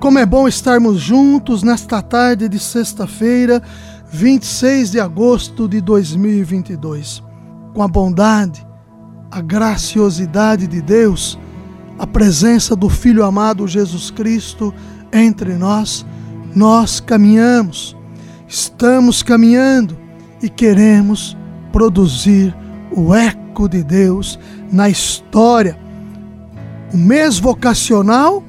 Como é bom estarmos juntos nesta tarde de sexta-feira, 26 de agosto de 2022. Com a bondade, a graciosidade de Deus, a presença do Filho amado Jesus Cristo entre nós, nós caminhamos, estamos caminhando e queremos produzir o eco de Deus na história. O mês vocacional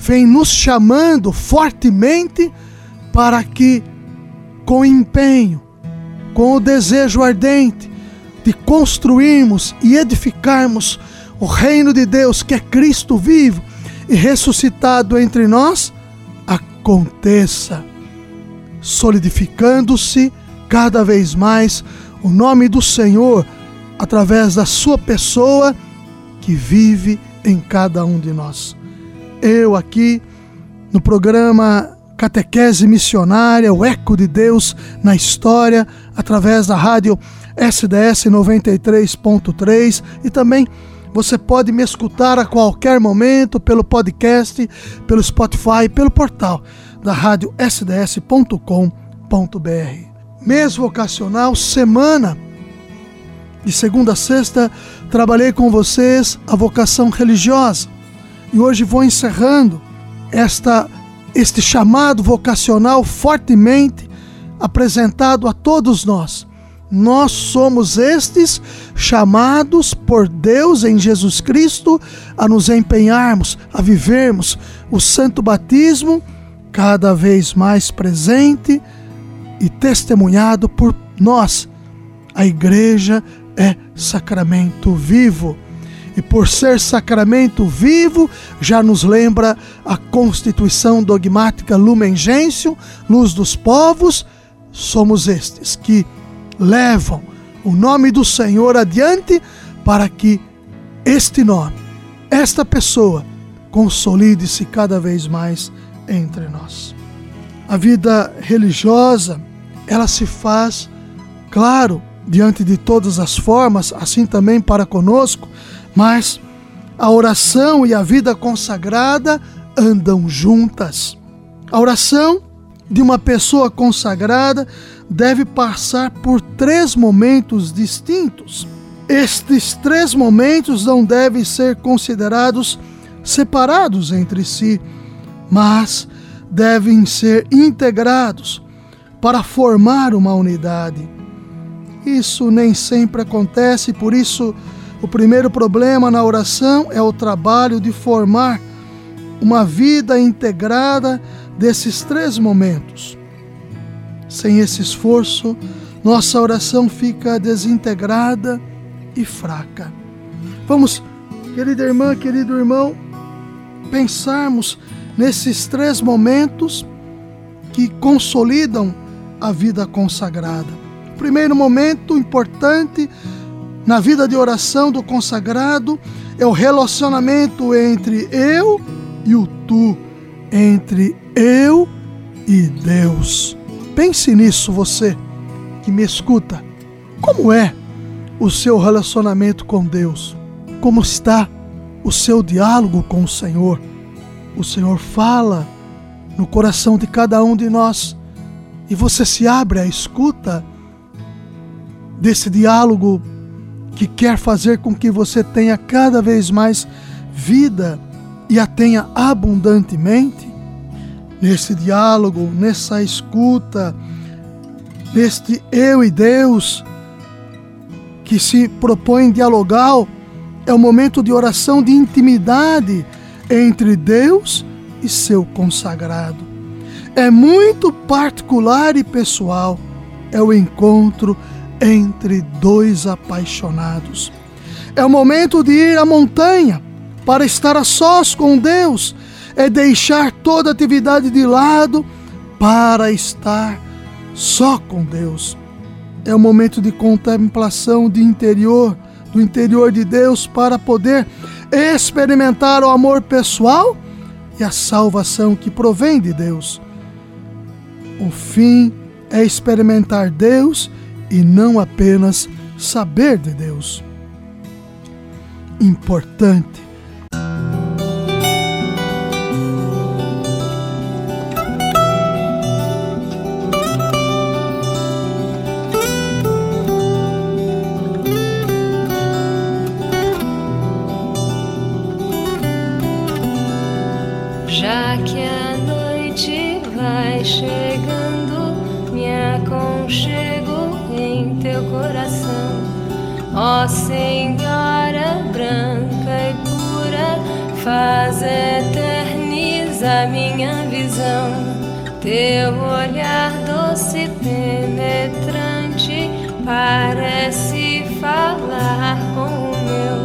vem nos chamando fortemente para que, com empenho, com o desejo ardente de construirmos e edificarmos o reino de Deus, que é Cristo vivo e ressuscitado entre nós, aconteça, solidificando-se cada vez mais o nome do Senhor através da sua pessoa que vive em cada um de nós eu aqui no programa Catequese Missionária, o Eco de Deus na História, através da rádio SDS 93.3 e também você pode me escutar a qualquer momento pelo podcast, pelo Spotify, pelo portal da rádio sds.com.br. Mês vocacional, semana de segunda a sexta, trabalhei com vocês a vocação religiosa e hoje vou encerrando esta este chamado vocacional fortemente apresentado a todos nós. Nós somos estes chamados por Deus em Jesus Cristo a nos empenharmos, a vivermos o santo batismo cada vez mais presente e testemunhado por nós. A igreja é sacramento vivo e por ser sacramento vivo, já nos lembra a constituição dogmática Lumen Gentium, luz dos povos, somos estes que levam o nome do Senhor adiante para que este nome, esta pessoa, consolide-se cada vez mais entre nós. A vida religiosa, ela se faz, claro, diante de todas as formas, assim também para conosco, mas a oração e a vida consagrada andam juntas. A oração de uma pessoa consagrada deve passar por três momentos distintos. Estes três momentos não devem ser considerados separados entre si, mas devem ser integrados para formar uma unidade. Isso nem sempre acontece, por isso o primeiro problema na oração é o trabalho de formar uma vida integrada desses três momentos. Sem esse esforço, nossa oração fica desintegrada e fraca. Vamos, querida irmã, querido irmão, pensarmos nesses três momentos que consolidam a vida consagrada. O primeiro momento importante na vida de oração do consagrado é o relacionamento entre eu e o tu, entre eu e Deus. Pense nisso, você que me escuta. Como é o seu relacionamento com Deus? Como está o seu diálogo com o Senhor? O Senhor fala no coração de cada um de nós e você se abre à escuta desse diálogo que quer fazer com que você tenha cada vez mais vida e a tenha abundantemente, nesse diálogo, nessa escuta, neste eu e Deus que se propõe dialogar, é o momento de oração de intimidade entre Deus e seu consagrado. É muito particular e pessoal, é o encontro entre dois apaixonados. É o momento de ir à montanha para estar a sós com Deus, é deixar toda atividade de lado para estar só com Deus. É um momento de contemplação de interior, do interior de Deus, para poder experimentar o amor pessoal e a salvação que provém de Deus. O fim é experimentar Deus e não apenas saber de Deus. Importante doce penetrante parece falar com o meu.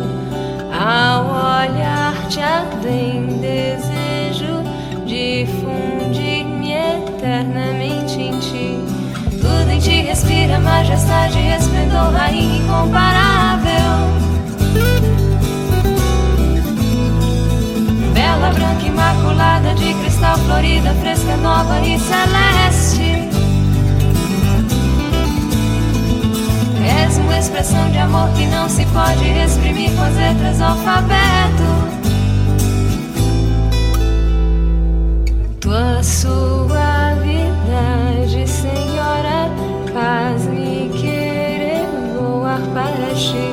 Ao olhar-te além desejo difundir-me eternamente em ti em ti respira majestade, esplendor, rainha incomparável. Bela, branca, imaculada, de cristal florida, fresca, nova e celeste. Uma expressão de amor que não se pode exprimir com as letras do alfabeto. Tua suavidade, Senhora faz-me querer voar para ti.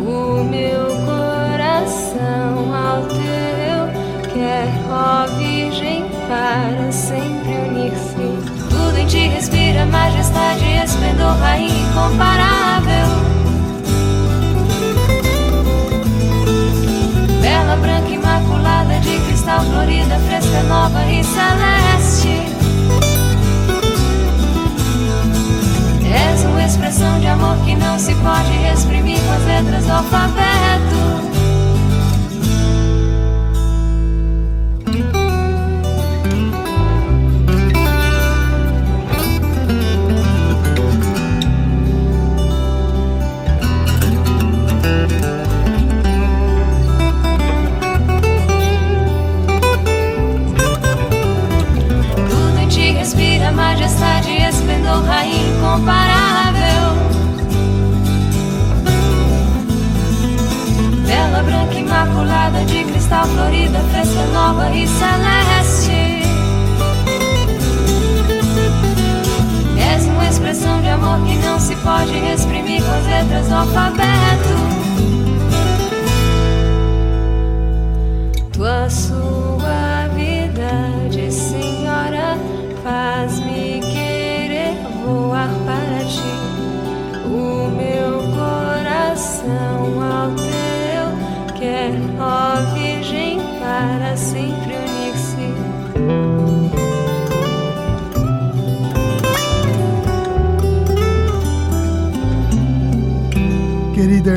O meu coração ao teu quer, ó Virgem, para sempre unir-se. Em ti respira majestade, esplendor, rainha incomparável.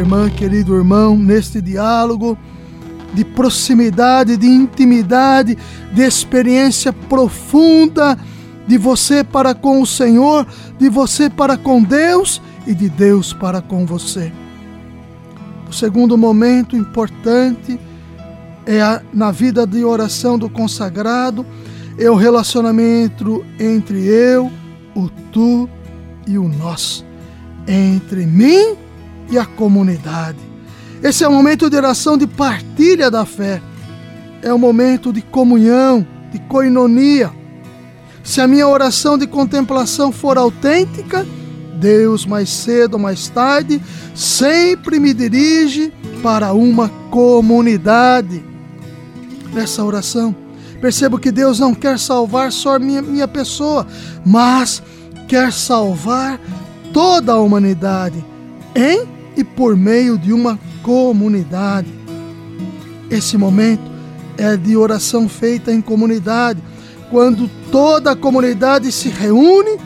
Irmã, querido irmão, neste diálogo de proximidade, de intimidade, de experiência profunda de você para com o Senhor, de você para com Deus e de Deus para com você. O segundo momento importante é a, na vida de oração do consagrado, é o relacionamento entre eu, o tu e o nós, entre mim e a comunidade. Esse é o momento de oração de partilha da fé. É o momento de comunhão, de coinonia. Se a minha oração de contemplação for autêntica, Deus, mais cedo ou mais tarde, sempre me dirige para uma comunidade. Nessa oração, percebo que Deus não quer salvar só minha, minha pessoa, mas quer salvar toda a humanidade em e por meio de uma comunidade. Esse momento é de oração feita em comunidade, quando toda a comunidade se reúne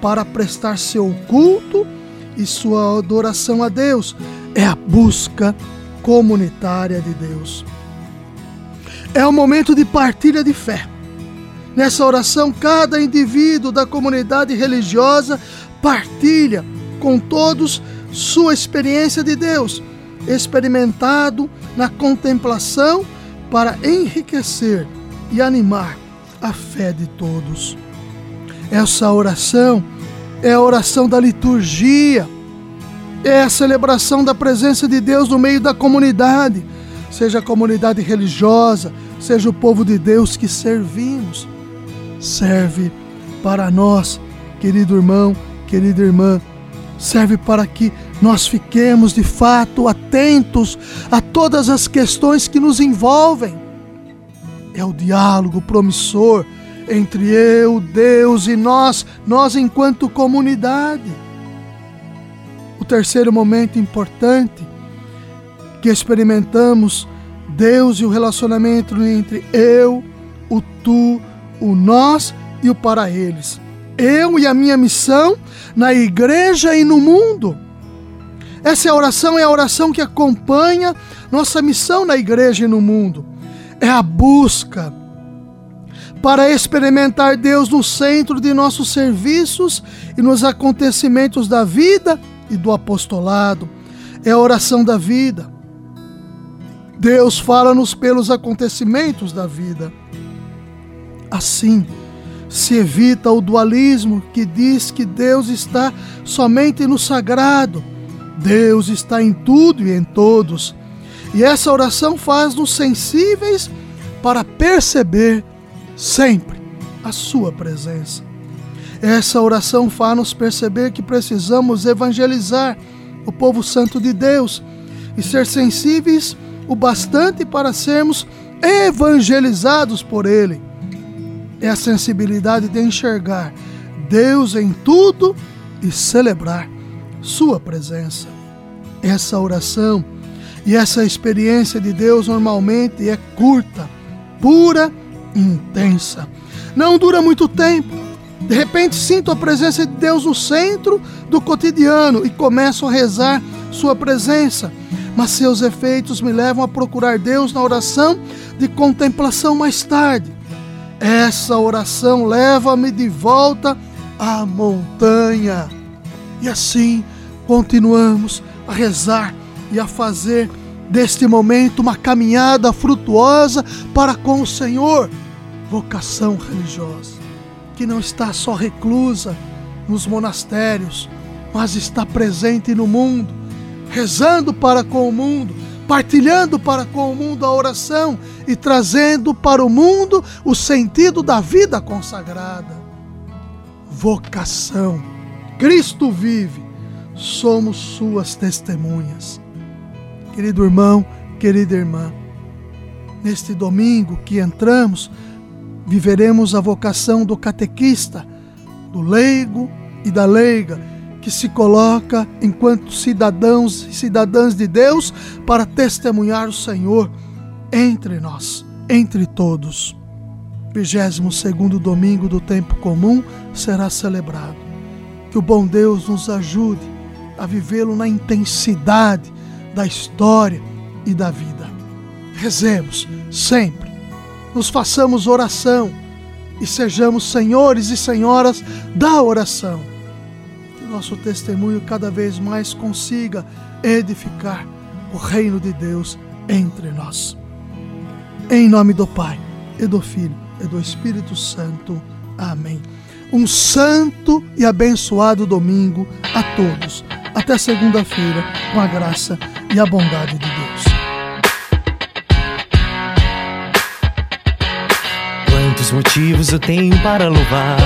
para prestar seu culto e sua adoração a Deus. É a busca comunitária de Deus. É o momento de partilha de fé. Nessa oração, cada indivíduo da comunidade religiosa partilha com todos sua experiência de Deus, experimentado na contemplação para enriquecer e animar a fé de todos. Essa oração é a oração da liturgia, é a celebração da presença de Deus no meio da comunidade, seja a comunidade religiosa, seja o povo de Deus que servimos. Serve para nós, querido irmão, querida irmã, serve para que nós fiquemos de fato atentos a todas as questões que nos envolvem. É o diálogo promissor entre eu, Deus e nós, nós enquanto comunidade. O terceiro momento importante que experimentamos Deus e o relacionamento entre eu, o tu, o nós e o para eles. Eu e a minha missão na igreja e no mundo. Essa oração é a oração que acompanha nossa missão na igreja e no mundo. É a busca para experimentar Deus no centro de nossos serviços e nos acontecimentos da vida e do apostolado. É a oração da vida. Deus fala-nos pelos acontecimentos da vida. Assim, se evita o dualismo que diz que Deus está somente no sagrado. Deus está em tudo e em todos. E essa oração faz-nos sensíveis para perceber sempre a Sua presença. Essa oração faz-nos perceber que precisamos evangelizar o povo santo de Deus e ser sensíveis o bastante para sermos evangelizados por Ele. É a sensibilidade de enxergar Deus em tudo e celebrar Sua presença. Essa oração e essa experiência de Deus normalmente é curta, pura e intensa. Não dura muito tempo. De repente sinto a presença de Deus no centro do cotidiano e começo a rezar Sua presença mas seus efeitos me levam a procurar Deus na oração de contemplação mais tarde. Essa oração leva-me de volta à montanha. E assim continuamos a rezar e a fazer deste momento uma caminhada frutuosa para com o Senhor. Vocação religiosa, que não está só reclusa nos monastérios, mas está presente no mundo rezando para com o mundo, partilhando para com o mundo a oração e trazendo para o mundo o sentido da vida consagrada. Vocação. Cristo vive, somos suas testemunhas. Querido irmão, querida irmã, neste domingo que entramos, viveremos a vocação do catequista, do leigo e da leiga que se coloca enquanto cidadãos e cidadãs de Deus para testemunhar o Senhor entre nós, entre todos. 22 domingo do tempo comum será celebrado. Que o bom Deus nos ajude a vivê-lo na intensidade da história e da vida. Rezemos sempre, nos façamos oração e sejamos senhores e senhoras da oração nosso testemunho cada vez mais consiga edificar o reino de Deus entre nós. Em nome do Pai, e do Filho, e do Espírito Santo. Amém. Um santo e abençoado domingo a todos. Até segunda-feira, com a graça e a bondade de Deus. Quantos motivos eu tenho para louvar?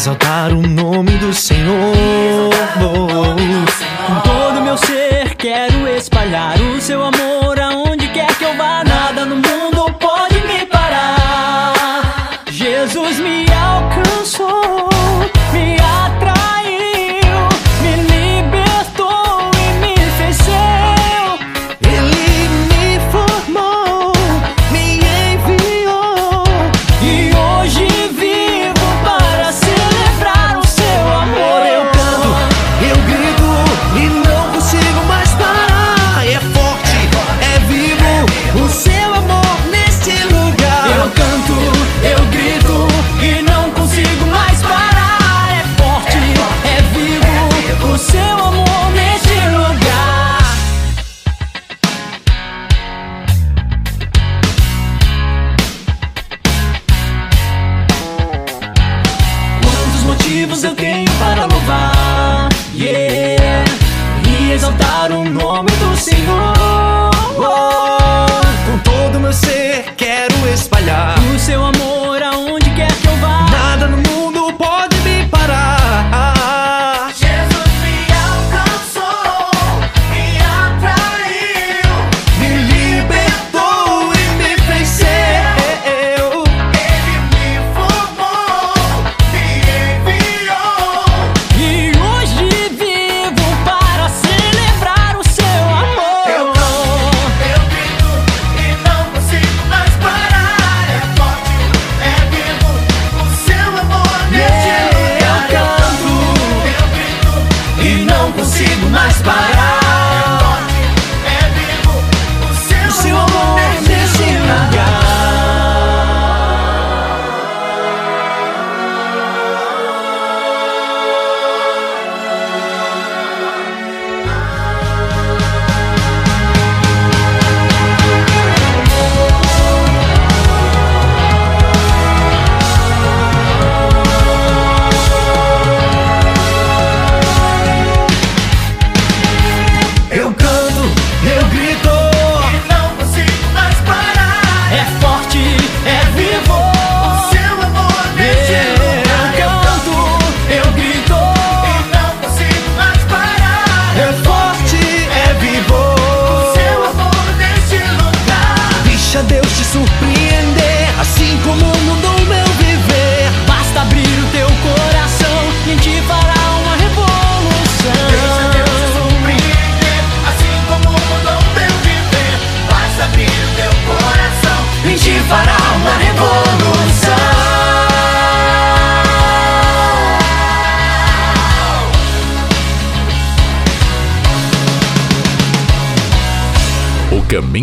Exaltar o nome do Senhor. Com todo meu ser quero espalhar o seu amor I don't nome